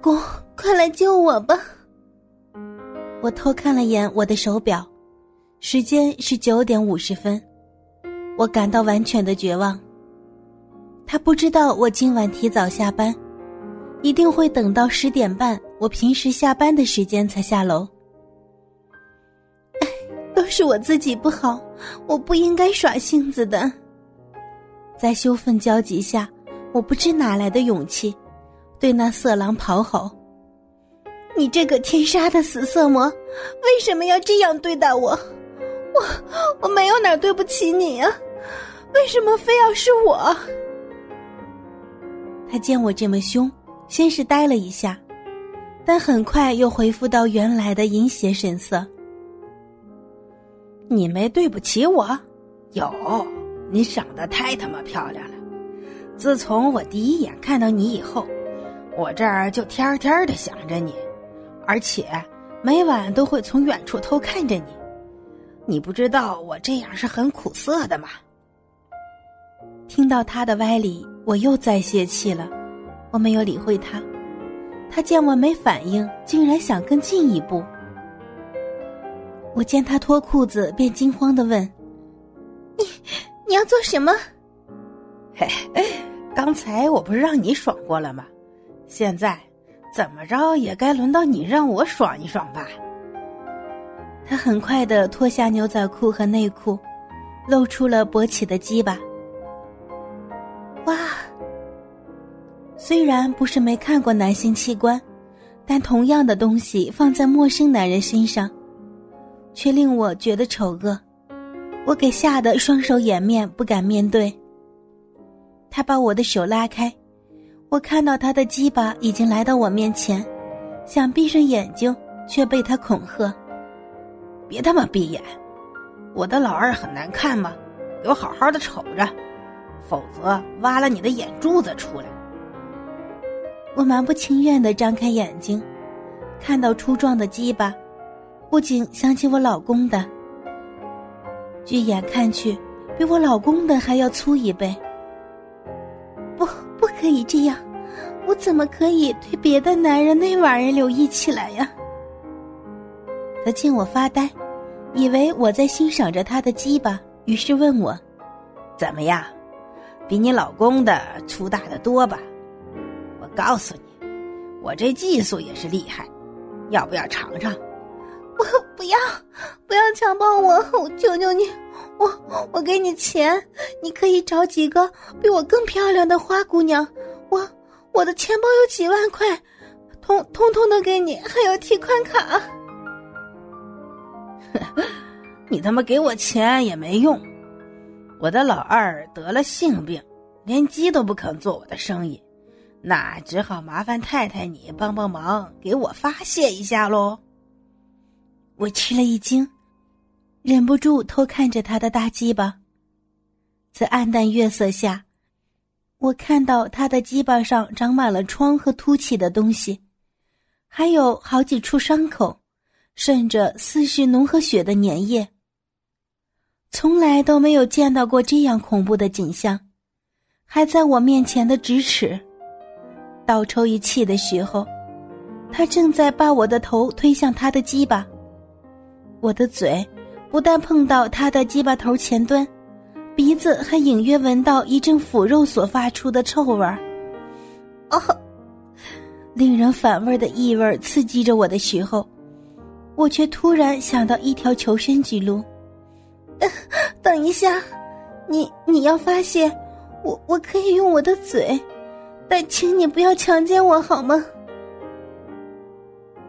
公，快来救我吧！我偷看了眼我的手表，时间是九点五十分，我感到完全的绝望。他不知道我今晚提早下班，一定会等到十点半我平时下班的时间才下楼。都是我自己不好，我不应该耍性子的。在羞愤交集下，我不知哪来的勇气，对那色狼咆吼：“你这个天杀的死色魔，为什么要这样对待我？我我没有哪对不起你啊，为什么非要是我？”他见我这么凶，先是呆了一下，但很快又恢复到原来的阴邪神色。你没对不起我，有，你长得太他妈漂亮了。自从我第一眼看到你以后，我这儿就天天的想着你，而且每晚都会从远处偷看着你。你不知道我这样是很苦涩的吗？听到他的歪理，我又再泄气了。我没有理会他，他见我没反应，竟然想更进一步。我见他脱裤子，便惊慌的问：“你你要做什么？”“嘿，刚才我不是让你爽过了吗？现在怎么着也该轮到你让我爽一爽吧。”他很快的脱下牛仔裤和内裤，露出了勃起的鸡巴。哇！虽然不是没看过男性器官，但同样的东西放在陌生男人身上。却令我觉得丑恶，我给吓得双手掩面，不敢面对。他把我的手拉开，我看到他的鸡巴已经来到我面前，想闭上眼睛，却被他恐吓：“别他妈闭眼！我的老二很难看吗？给我好好的瞅着，否则挖了你的眼珠子出来！”我蛮不情愿的张开眼睛，看到粗壮的鸡巴。不禁想起我老公的，据眼看去，比我老公的还要粗一倍。不，不可以这样，我怎么可以对别的男人那玩意儿留意起来呀？他见我发呆，以为我在欣赏着他的鸡巴，于是问我：“怎么样，比你老公的粗大的多吧？”我告诉你，我这技术也是厉害，要不要尝尝？我不要，不要强暴我！我求求你，我我给你钱，你可以找几个比我更漂亮的花姑娘。我我的钱包有几万块，通通通都给你，还有提款卡。你他妈给我钱也没用，我的老二得了性病，连鸡都不肯做我的生意，那只好麻烦太太你帮帮忙，给我发泄一下喽。我吃了一惊，忍不住偷看着他的大鸡巴。在暗淡月色下，我看到他的鸡巴上长满了疮和凸起的东西，还有好几处伤口，渗着似是脓和血的粘液。从来都没有见到过这样恐怖的景象，还在我面前的咫尺。倒抽一气的时候，他正在把我的头推向他的鸡巴。我的嘴不但碰到他的鸡巴头前端，鼻子还隐约闻到一阵腐肉所发出的臭味儿。哦，令人反胃的异味刺激着我的时候，我却突然想到一条求生之路。等一下，你你要发现我，我可以用我的嘴，但请你不要强奸我好吗？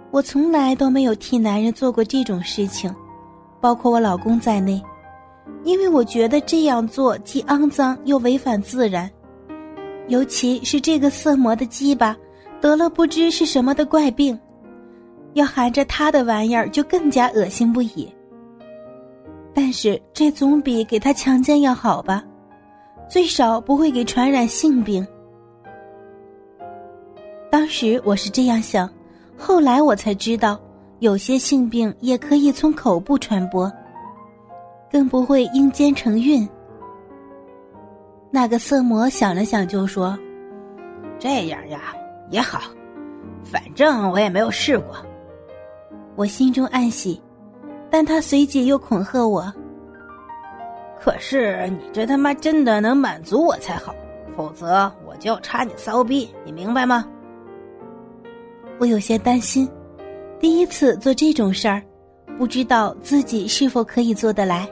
我从来都没有替男人做过这种事情，包括我老公在内，因为我觉得这样做既肮脏又违反自然，尤其是这个色魔的鸡巴得了不知是什么的怪病，要含着他的玩意儿就更加恶心不已。但是这总比给他强奸要好吧，最少不会给传染性病。当时我是这样想。后来我才知道，有些性病也可以从口部传播，更不会阴间成运。那个色魔想了想，就说：“这样呀也好，反正我也没有试过。我心中暗喜，但他随即又恐吓我：“可是你这他妈真的能满足我才好，否则我就要插你骚逼，你明白吗？”我有些担心，第一次做这种事儿，不知道自己是否可以做得来。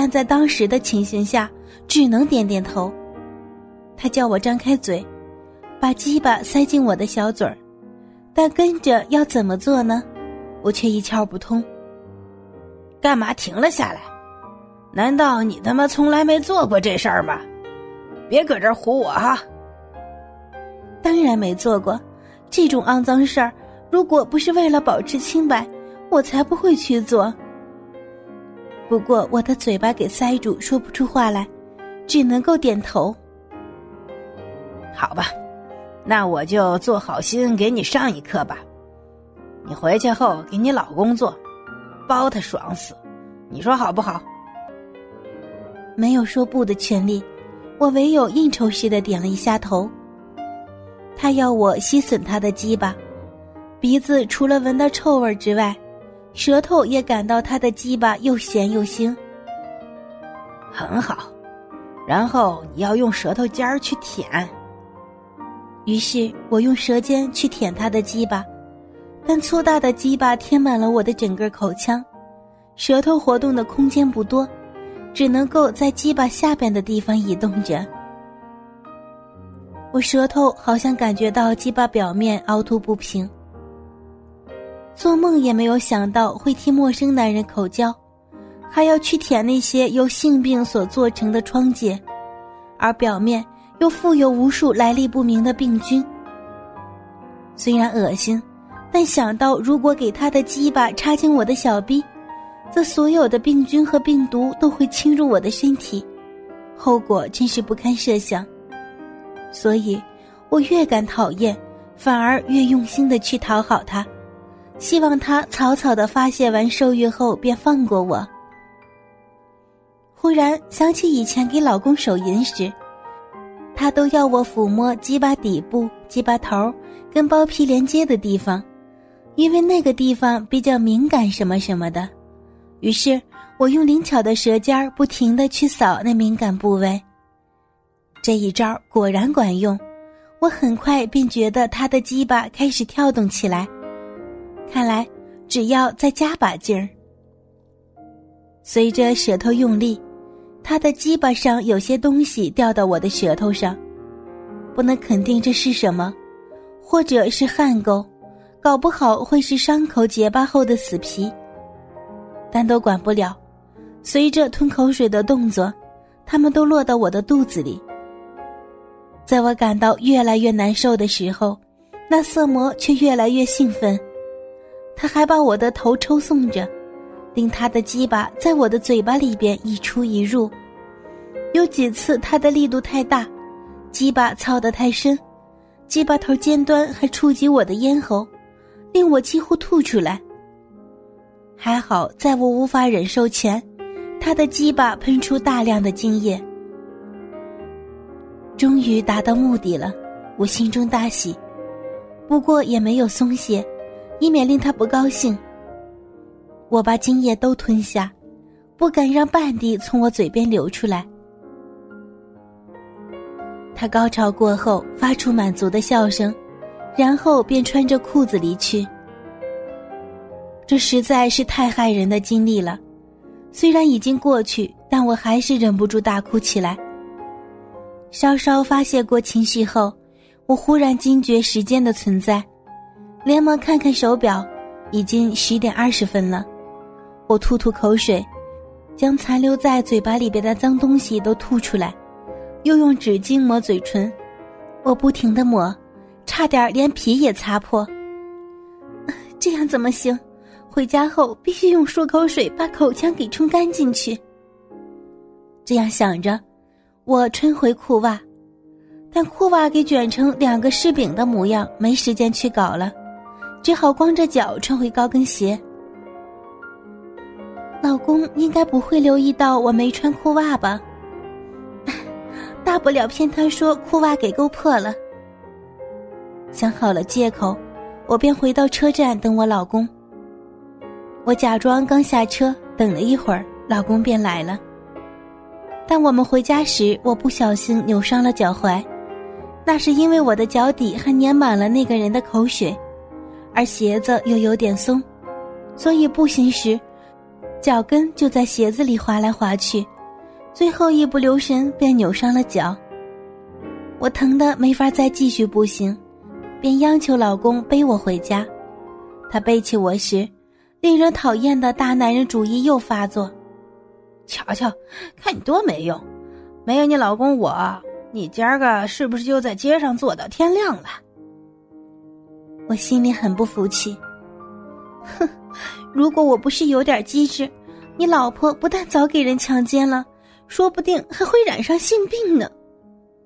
但在当时的情形下，只能点点头。他叫我张开嘴，把鸡巴塞进我的小嘴儿，但跟着要怎么做呢？我却一窍不通。干嘛停了下来？难道你他妈从来没做过这事儿吗？别搁这儿唬我哈！当然没做过。这种肮脏事儿，如果不是为了保持清白，我才不会去做。不过我的嘴巴给塞住，说不出话来，只能够点头。好吧，那我就做好心给你上一课吧。你回去后给你老公做，包他爽死，你说好不好？没有说不的权利，我唯有应酬似的点了一下头。他要我吸吮他的鸡巴，鼻子除了闻到臭味之外，舌头也感到他的鸡巴又咸又腥。很好，然后你要用舌头尖儿去舔。于是我用舌尖去舔他的鸡巴，但粗大的鸡巴填满了我的整个口腔，舌头活动的空间不多，只能够在鸡巴下边的地方移动着。我舌头好像感觉到鸡巴表面凹凸不平，做梦也没有想到会替陌生男人口交，还要去舔那些由性病所做成的疮疖，而表面又附有无数来历不明的病菌。虽然恶心，但想到如果给他的鸡巴插进我的小臂，则所有的病菌和病毒都会侵入我的身体，后果真是不堪设想。所以，我越感讨厌，反而越用心的去讨好他，希望他草草的发泄完受孕后便放过我。忽然想起以前给老公手淫时，他都要我抚摸鸡巴底部、鸡巴头跟包皮连接的地方，因为那个地方比较敏感，什么什么的。于是我用灵巧的舌尖不停的去扫那敏感部位。这一招果然管用，我很快便觉得他的鸡巴开始跳动起来。看来只要再加把劲儿。随着舌头用力，他的鸡巴上有些东西掉到我的舌头上，不能肯定这是什么，或者是汗垢，搞不好会是伤口结疤后的死皮。但都管不了，随着吞口水的动作，它们都落到我的肚子里。在我感到越来越难受的时候，那色魔却越来越兴奋。他还把我的头抽送着，令他的鸡巴在我的嘴巴里边一出一入。有几次他的力度太大，鸡巴操得太深，鸡巴头尖端还触及我的咽喉，令我几乎吐出来。还好在我无法忍受前，他的鸡巴喷出大量的精液。终于达到目的了，我心中大喜，不过也没有松懈，以免令他不高兴。我把精液都吞下，不敢让半滴从我嘴边流出来。他高潮过后发出满足的笑声，然后便穿着裤子离去。这实在是太害人的经历了，虽然已经过去，但我还是忍不住大哭起来。稍稍发泄过情绪后，我忽然惊觉时间的存在，连忙看看手表，已经十点二十分了。我吐吐口水，将残留在嘴巴里边的脏东西都吐出来，又用纸巾抹嘴唇。我不停的抹，差点连皮也擦破。这样怎么行？回家后必须用漱口水把口腔给冲干净去。这样想着。我穿回裤袜，但裤袜给卷成两个柿饼的模样，没时间去搞了，只好光着脚穿回高跟鞋。老公应该不会留意到我没穿裤袜吧？大不了骗他说裤袜给勾破了。想好了借口，我便回到车站等我老公。我假装刚下车，等了一会儿，老公便来了。当我们回家时，我不小心扭伤了脚踝，那是因为我的脚底还粘满了那个人的口水，而鞋子又有点松，所以步行时，脚跟就在鞋子里滑来滑去，最后一不留神便扭伤了脚。我疼得没法再继续步行，便央求老公背我回家。他背起我时，令人讨厌的大男人主义又发作。瞧瞧，看你多没用！没有你老公我，你今儿个是不是就在街上坐到天亮了？我心里很不服气。哼，如果我不是有点机智，你老婆不但早给人强奸了，说不定还会染上性病呢。